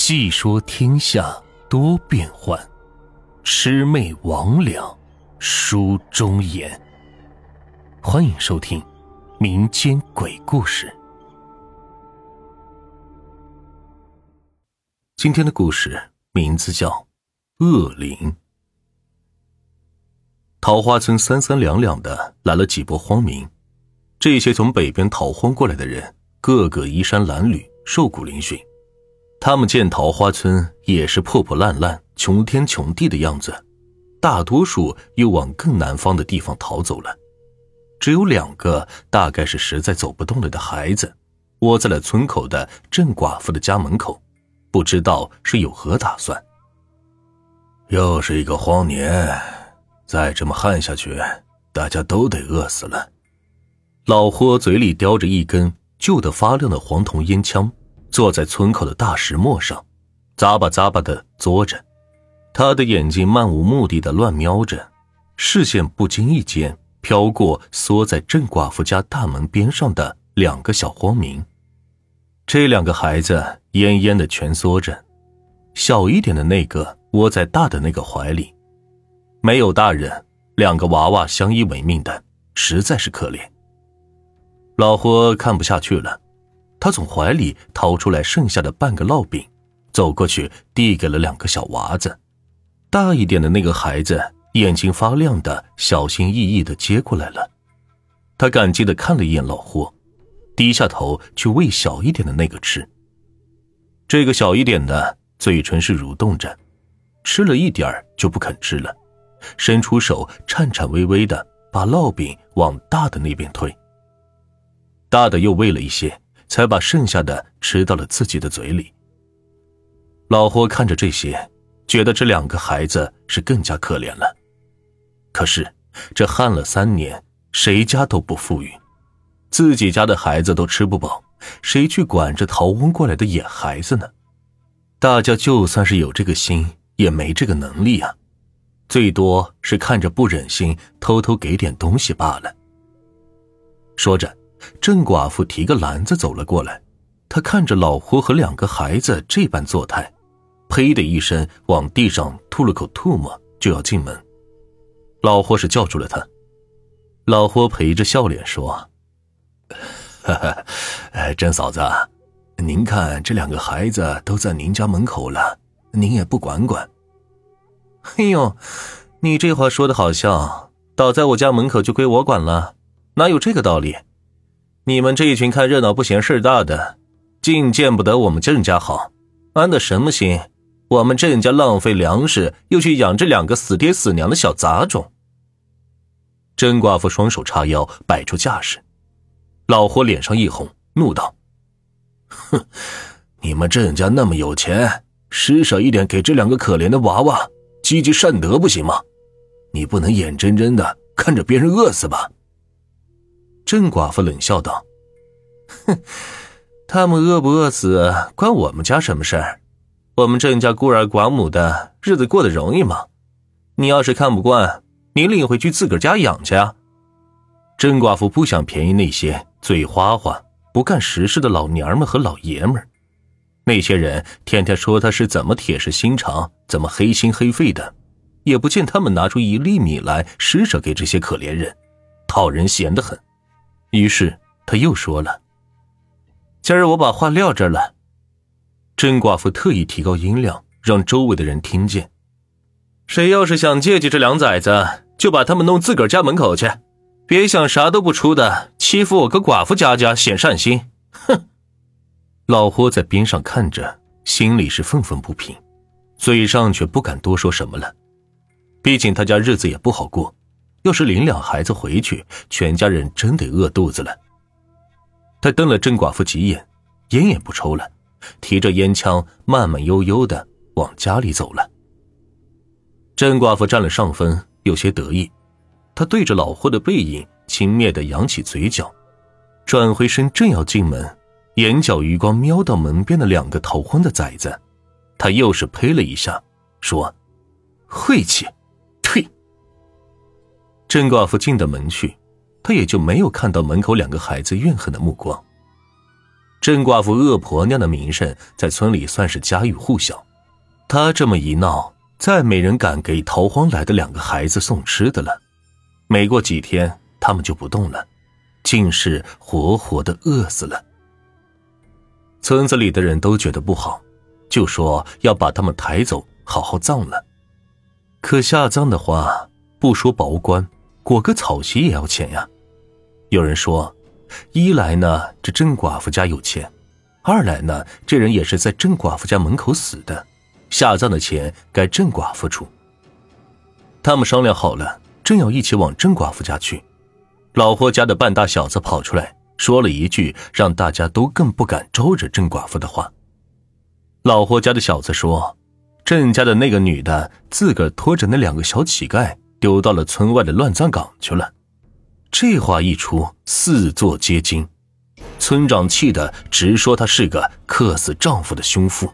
细说天下多变幻，魑魅魍魉书中言。欢迎收听民间鬼故事。今天的故事名字叫《恶灵》。桃花村三三两两的来了几波荒民，这些从北边逃荒过来的人，个个衣衫褴褛，瘦骨嶙峋。他们见桃花村也是破破烂烂、穷天穷地的样子，大多数又往更南方的地方逃走了。只有两个，大概是实在走不动了的孩子，窝在了村口的郑寡妇的家门口，不知道是有何打算。又是一个荒年，再这么旱下去，大家都得饿死了。老霍嘴里叼着一根旧的发亮的黄铜烟枪。坐在村口的大石磨上，咂巴咂巴的嘬着，他的眼睛漫无目的的乱瞄着，视线不经意间飘过缩在郑寡妇家大门边上的两个小荒民。这两个孩子奄奄的蜷缩着，小一点的那个窝在大的那个怀里，没有大人，两个娃娃相依为命的，实在是可怜。老霍看不下去了。他从怀里掏出来剩下的半个烙饼，走过去递给了两个小娃子。大一点的那个孩子眼睛发亮的，小心翼翼的接过来了。他感激的看了一眼老霍，低下头去喂小一点的那个吃。这个小一点的嘴唇是蠕动着，吃了一点就不肯吃了，伸出手颤颤巍巍的把烙饼往大的那边推。大的又喂了一些。才把剩下的吃到了自己的嘴里。老霍看着这些，觉得这两个孩子是更加可怜了。可是这旱了三年，谁家都不富裕，自己家的孩子都吃不饱，谁去管这逃荒过来的野孩子呢？大家就算是有这个心，也没这个能力啊，最多是看着不忍心，偷偷给点东西罢了。说着。郑寡妇提个篮子走了过来，她看着老胡和两个孩子这般作态，呸的一声往地上吐了口唾沫，就要进门。老霍是叫住了他。老霍陪着笑脸说：“ 哈哈，郑嫂子，您看这两个孩子都在您家门口了，您也不管管。”哎呦，你这话说的好像倒在我家门口就归我管了，哪有这个道理？你们这一群看热闹不嫌事大的，竟见不得我们郑家好，安的什么心？我们郑家浪费粮食，又去养这两个死爹死娘的小杂种。甄寡妇双手叉腰，摆出架势。老霍脸上一红，怒道：“哼，你们郑家那么有钱，施舍一点给这两个可怜的娃娃，积积善德不行吗？你不能眼睁睁的看着别人饿死吧？”郑寡妇冷笑道：“哼，他们饿不饿死，关我们家什么事儿？我们郑家孤儿寡母的日子过得容易吗？你要是看不惯，你领回去自个儿家养去啊！”郑寡妇不想便宜那些嘴花花、不干实事的老娘们和老爷们。那些人天天说他是怎么铁石心肠，怎么黑心黑肺的，也不见他们拿出一粒米来施舍给这些可怜人，讨人嫌的很。于是他又说了：“今儿我把话撂这儿了。”甄寡妇特意提高音量，让周围的人听见。谁要是想借济这两崽子，就把他们弄自个儿家门口去，别想啥都不出的欺负我个寡妇家家显善心。哼！老霍在边上看着，心里是愤愤不平，嘴上却不敢多说什么了。毕竟他家日子也不好过。要是领两孩子回去，全家人真得饿肚子了。他瞪了郑寡妇几眼，烟也不抽了，提着烟枪慢慢悠悠的往家里走了。郑寡妇占了上风，有些得意，她对着老霍的背影轻蔑的扬起嘴角，转回身正要进门，眼角余光瞄到门边的两个逃荒的崽子，他又是呸了一下，说：“晦气。”郑寡妇进的门去，他也就没有看到门口两个孩子怨恨的目光。郑寡妇恶婆娘的名声在村里算是家喻户晓。她这么一闹，再没人敢给逃荒来的两个孩子送吃的了。没过几天，他们就不动了，竟是活活的饿死了。村子里的人都觉得不好，就说要把他们抬走，好好葬了。可下葬的话，不说薄棺，裹个草席也要钱呀。有人说，一来呢，这郑寡妇家有钱；二来呢，这人也是在郑寡妇家门口死的，下葬的钱该郑寡妇出。他们商量好了。正要一起往郑寡妇家去，老霍家的半大小子跑出来，说了一句让大家都更不敢招惹郑寡妇的话。老霍家的小子说：“郑家的那个女的自个拖着那两个小乞丐丢到了村外的乱葬岗去了。”这话一出，四座皆惊，村长气得直说他是个克死丈夫的凶妇，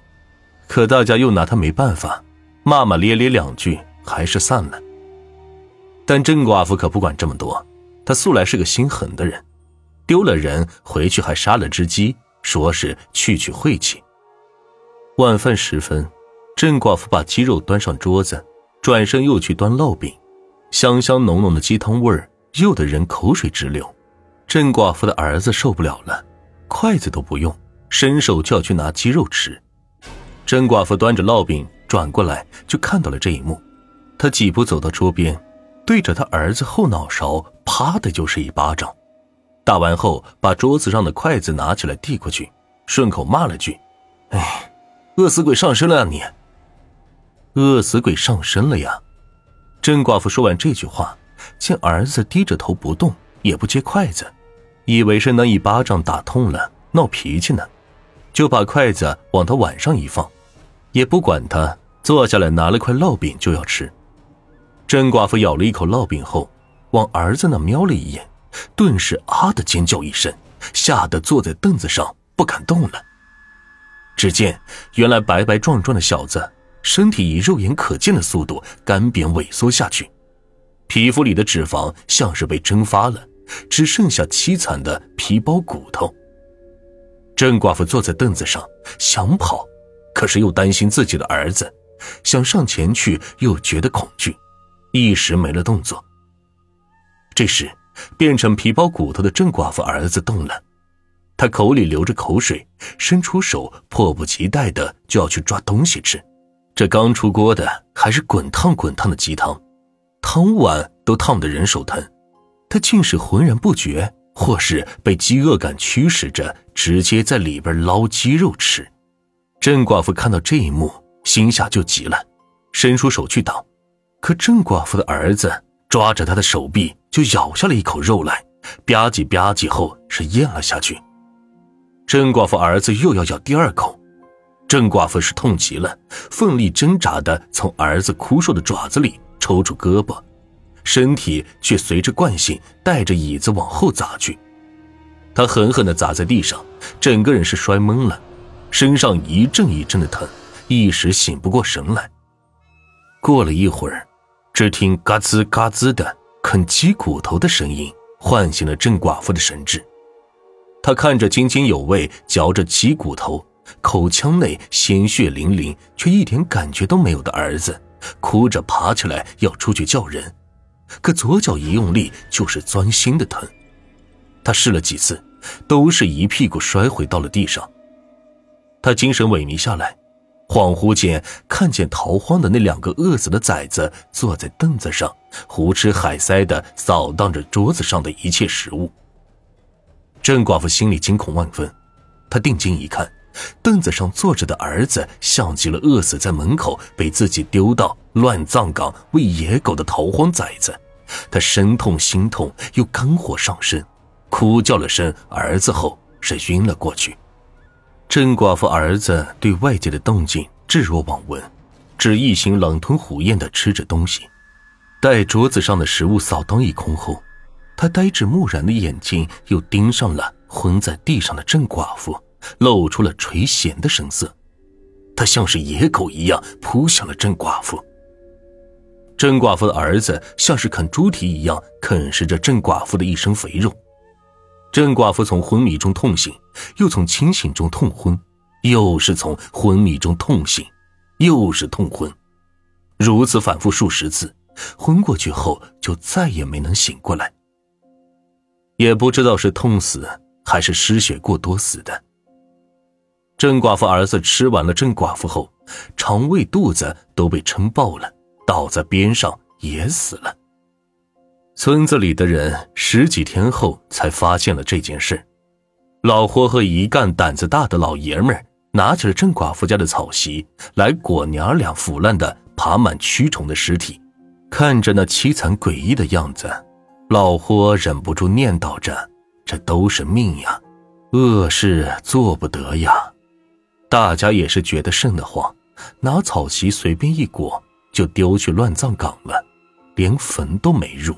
可大家又拿他没办法，骂骂咧咧两句，还是散了。但郑寡妇可不管这么多，她素来是个心狠的人，丢了人回去还杀了只鸡，说是去去晦气。晚饭时分，郑寡妇把鸡肉端上桌子，转身又去端烙饼，香香浓浓的鸡汤味儿诱得人口水直流。郑寡妇的儿子受不了了，筷子都不用，伸手就要去拿鸡肉吃。郑寡妇端着烙饼转过来，就看到了这一幕，她几步走到桌边。对着他儿子后脑勺，啪的就是一巴掌，打完后把桌子上的筷子拿起来递过去，顺口骂了句：“哎，饿死鬼上身了啊你！饿死鬼上身了呀！”郑寡妇说完这句话，见儿子低着头不动，也不接筷子，以为是那一巴掌打痛了，闹脾气呢，就把筷子往他碗上一放，也不管他，坐下来拿了块烙饼就要吃。甄寡妇咬了一口烙饼后，往儿子那瞄了一眼，顿时啊的尖叫一声，吓得坐在凳子上不敢动了。只见原来白白壮壮的小子，身体以肉眼可见的速度干瘪萎缩下去，皮肤里的脂肪像是被蒸发了，只剩下凄惨的皮包骨头。郑寡妇坐在凳子上想跑，可是又担心自己的儿子，想上前去又觉得恐惧。一时没了动作。这时，变成皮包骨头的郑寡妇儿子动了，他口里流着口水，伸出手，迫不及待的就要去抓东西吃。这刚出锅的还是滚烫滚烫的鸡汤，汤碗都烫得人手疼。他竟是浑然不觉，或是被饥饿感驱使着，直接在里边捞鸡肉吃。郑寡妇看到这一幕，心下就急了，伸出手去挡。可郑寡妇的儿子抓着他的手臂，就咬下了一口肉来，吧唧吧唧后是咽了下去。郑寡妇儿子又要咬第二口，郑寡妇是痛极了，奋力挣扎的从儿子枯瘦的爪子里抽出胳膊，身体却随着惯性带着椅子往后砸去。他狠狠的砸在地上，整个人是摔懵了，身上一阵一阵的疼，一时醒不过神来。过了一会儿。只听嘎吱嘎吱的啃鸡骨头的声音，唤醒了郑寡妇的神智。她看着津津有味嚼着鸡骨头，口腔内鲜血淋淋，却一点感觉都没有的儿子，哭着爬起来要出去叫人，可左脚一用力就是钻心的疼。他试了几次，都是一屁股摔回到了地上。他精神萎靡下来。恍惚间，看见逃荒的那两个饿死的崽子坐在凳子上，胡吃海塞的扫荡着桌子上的一切食物。郑寡妇心里惊恐万分，她定睛一看，凳子上坐着的儿子像极了饿死在门口被自己丢到乱葬岗喂野狗的逃荒崽子。他身痛心痛，又肝火上身，哭叫了声“儿子”后，是晕了过去。郑寡妇儿子对外界的动静置若罔闻，只一心狼吞虎咽的吃着东西。待桌子上的食物扫荡一空后，他呆滞木然的眼睛又盯上了昏在地上的郑寡妇，露出了垂涎的神色。他像是野狗一样扑向了郑寡妇。郑寡妇的儿子像是啃猪蹄一样啃食着郑寡妇的一身肥肉。郑寡妇从昏迷中痛醒，又从清醒中痛昏，又是从昏迷中痛醒，又是痛昏，如此反复数十次，昏过去后就再也没能醒过来。也不知道是痛死还是失血过多死的。郑寡妇儿子吃完了郑寡妇后，肠胃肚子都被撑爆了，倒在边上也死了。村子里的人十几天后才发现了这件事，老霍和一干胆子大的老爷们拿起了郑寡妇家的草席来裹娘俩腐烂的、爬满蛆虫的尸体，看着那凄惨诡异的样子，老霍忍不住念叨着：“这都是命呀，恶事做不得呀。”大家也是觉得瘆得慌，拿草席随便一裹就丢去乱葬岗了，连坟都没入。